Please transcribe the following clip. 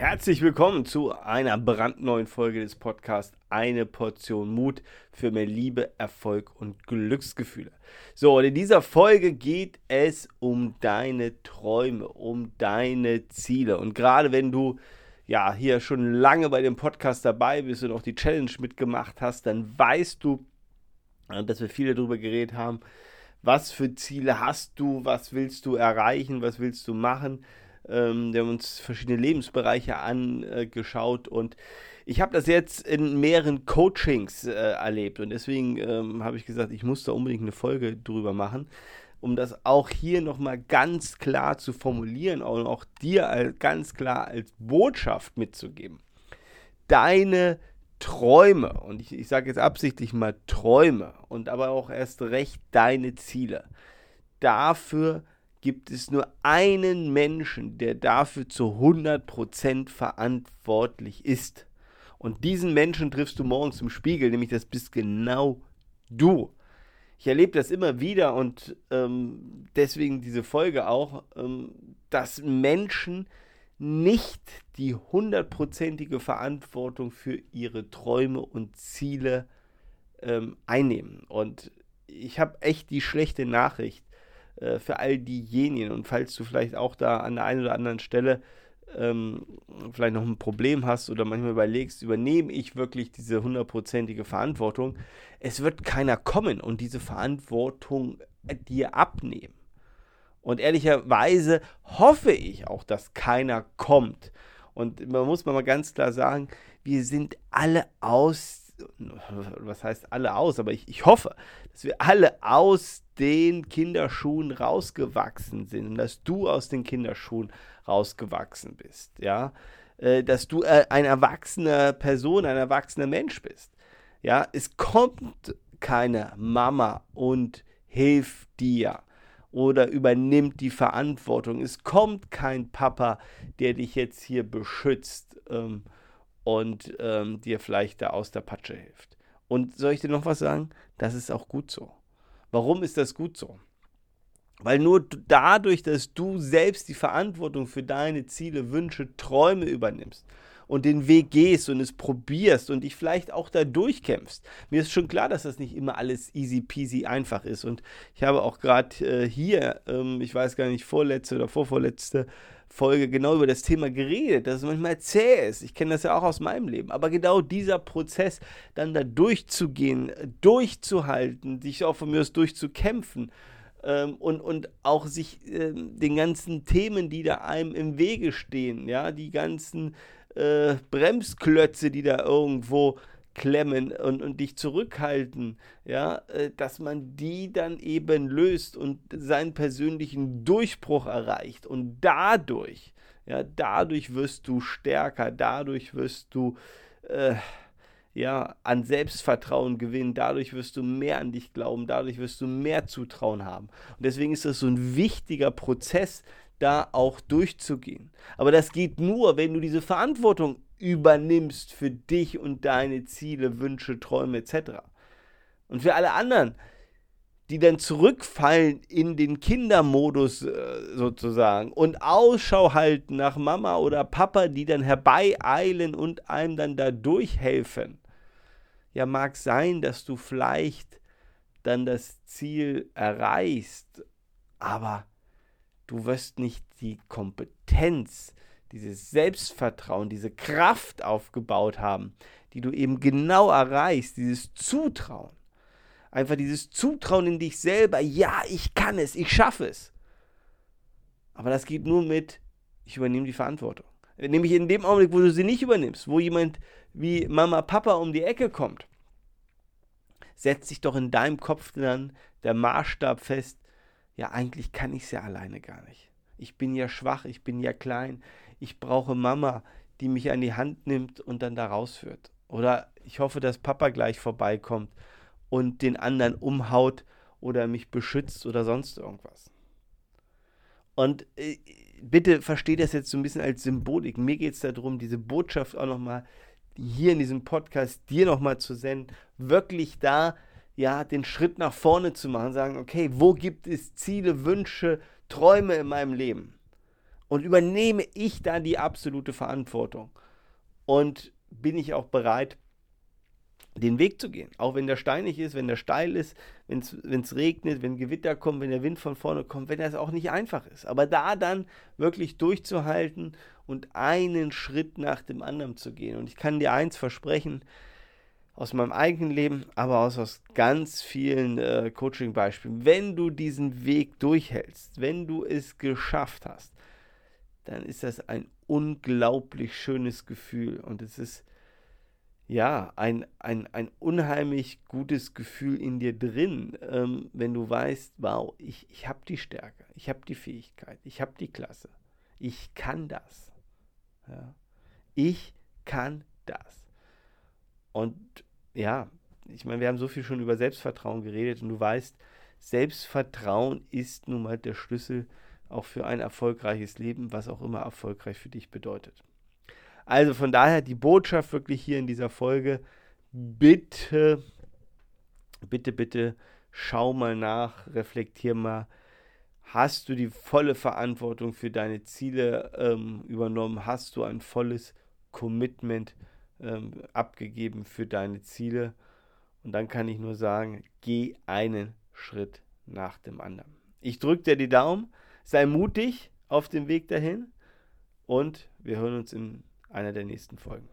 Herzlich willkommen zu einer brandneuen Folge des Podcasts Eine Portion Mut für mehr Liebe, Erfolg und Glücksgefühle. So, und in dieser Folge geht es um deine Träume, um deine Ziele. Und gerade wenn du ja hier schon lange bei dem Podcast dabei bist und auch die Challenge mitgemacht hast, dann weißt du, äh, dass wir viele darüber geredet haben, was für Ziele hast du, was willst du erreichen, was willst du machen ähm, wir haben uns verschiedene Lebensbereiche angeschaut und ich habe das jetzt in mehreren Coachings äh, erlebt und deswegen ähm, habe ich gesagt, ich muss da unbedingt eine Folge drüber machen, um das auch hier nochmal ganz klar zu formulieren und auch dir ganz klar als Botschaft mitzugeben. Deine Träume, und ich, ich sage jetzt absichtlich mal Träume und aber auch erst recht deine Ziele, dafür gibt es nur einen Menschen, der dafür zu 100% verantwortlich ist. Und diesen Menschen triffst du morgens im Spiegel, nämlich das bist genau du. Ich erlebe das immer wieder und ähm, deswegen diese Folge auch, ähm, dass Menschen nicht die hundertprozentige Verantwortung für ihre Träume und Ziele ähm, einnehmen. Und ich habe echt die schlechte Nachricht äh, für all diejenigen. Und falls du vielleicht auch da an der einen oder anderen Stelle ähm, vielleicht noch ein Problem hast oder manchmal überlegst, übernehme ich wirklich diese hundertprozentige Verantwortung, es wird keiner kommen und diese Verantwortung dir abnehmen. Und ehrlicherweise hoffe ich auch, dass keiner kommt. Und man muss mal ganz klar sagen, wir sind alle aus was heißt alle aus, aber ich, ich hoffe, dass wir alle aus den Kinderschuhen rausgewachsen sind und dass du aus den Kinderschuhen rausgewachsen bist, ja, äh, dass du äh, eine erwachsene Person, ein erwachsener Mensch bist, ja, es kommt keine Mama und hilft dir oder übernimmt die Verantwortung. Es kommt kein Papa, der dich jetzt hier beschützt. Ähm, und ähm, dir vielleicht da aus der Patsche hilft. Und soll ich dir noch was sagen? Das ist auch gut so. Warum ist das gut so? Weil nur dadurch, dass du selbst die Verantwortung für deine Ziele, Wünsche, Träume übernimmst und den Weg gehst und es probierst und dich vielleicht auch da durchkämpfst. Mir ist schon klar, dass das nicht immer alles easy peasy einfach ist. Und ich habe auch gerade äh, hier, ähm, ich weiß gar nicht, vorletzte oder vorvorletzte Folge genau über das Thema geredet, dass es manchmal zäh ist. Ich kenne das ja auch aus meinem Leben. Aber genau dieser Prozess, dann da durchzugehen, durchzuhalten, sich auch von mir aus durchzukämpfen ähm, und, und auch sich ähm, den ganzen Themen, die da einem im Wege stehen, ja, die ganzen äh, Bremsklötze, die da irgendwo klemmen und, und dich zurückhalten, ja, äh, dass man die dann eben löst und seinen persönlichen Durchbruch erreicht und dadurch, ja, dadurch wirst du stärker, dadurch wirst du äh, ja, an Selbstvertrauen gewinnen, dadurch wirst du mehr an dich glauben, dadurch wirst du mehr Zutrauen haben. Und deswegen ist das so ein wichtiger Prozess, da auch durchzugehen. Aber das geht nur, wenn du diese Verantwortung übernimmst für dich und deine Ziele, Wünsche, Träume etc. Und für alle anderen, die dann zurückfallen in den Kindermodus äh, sozusagen und Ausschau halten nach Mama oder Papa, die dann herbeieilen und einem dann da durchhelfen. Ja, mag sein, dass du vielleicht dann das Ziel erreichst, aber du wirst nicht die Kompetenz, dieses Selbstvertrauen, diese Kraft aufgebaut haben, die du eben genau erreichst, dieses Zutrauen. Einfach dieses Zutrauen in dich selber, ja, ich kann es, ich schaffe es. Aber das geht nur mit, ich übernehme die Verantwortung. Nämlich in dem Augenblick, wo du sie nicht übernimmst, wo jemand wie Mama, Papa um die Ecke kommt, setzt sich doch in deinem Kopf dann der Maßstab fest, ja, eigentlich kann ich es ja alleine gar nicht. Ich bin ja schwach, ich bin ja klein, ich brauche Mama, die mich an die Hand nimmt und dann da rausführt. Oder ich hoffe, dass Papa gleich vorbeikommt und den anderen umhaut oder mich beschützt oder sonst irgendwas. Und äh, bitte versteht das jetzt so ein bisschen als Symbolik. Mir geht es darum, diese Botschaft auch nochmal hier in diesem Podcast dir nochmal zu senden, wirklich da ja, den Schritt nach vorne zu machen, sagen, okay, wo gibt es Ziele, Wünsche, Träume in meinem Leben? Und übernehme ich da die absolute Verantwortung? Und bin ich auch bereit, den Weg zu gehen. Auch wenn der steinig ist, wenn der steil ist, wenn es regnet, wenn Gewitter kommt, wenn der Wind von vorne kommt, wenn das auch nicht einfach ist. Aber da dann wirklich durchzuhalten und einen Schritt nach dem anderen zu gehen. Und ich kann dir eins versprechen, aus meinem eigenen Leben, aber auch aus ganz vielen äh, Coaching-Beispielen. Wenn du diesen Weg durchhältst, wenn du es geschafft hast, dann ist das ein unglaublich schönes Gefühl. Und es ist ja, ein, ein, ein unheimlich gutes Gefühl in dir drin, ähm, wenn du weißt, wow, ich, ich habe die Stärke, ich habe die Fähigkeit, ich habe die Klasse, ich kann das. Ja. Ich kann das. Und ja, ich meine, wir haben so viel schon über Selbstvertrauen geredet und du weißt, Selbstvertrauen ist nun mal der Schlüssel auch für ein erfolgreiches Leben, was auch immer erfolgreich für dich bedeutet. Also von daher die Botschaft wirklich hier in dieser Folge, bitte, bitte, bitte schau mal nach, reflektier mal, hast du die volle Verantwortung für deine Ziele ähm, übernommen, hast du ein volles Commitment ähm, abgegeben für deine Ziele und dann kann ich nur sagen, geh einen Schritt nach dem anderen. Ich drücke dir die Daumen, sei mutig auf dem Weg dahin und wir hören uns in einer der nächsten Folgen.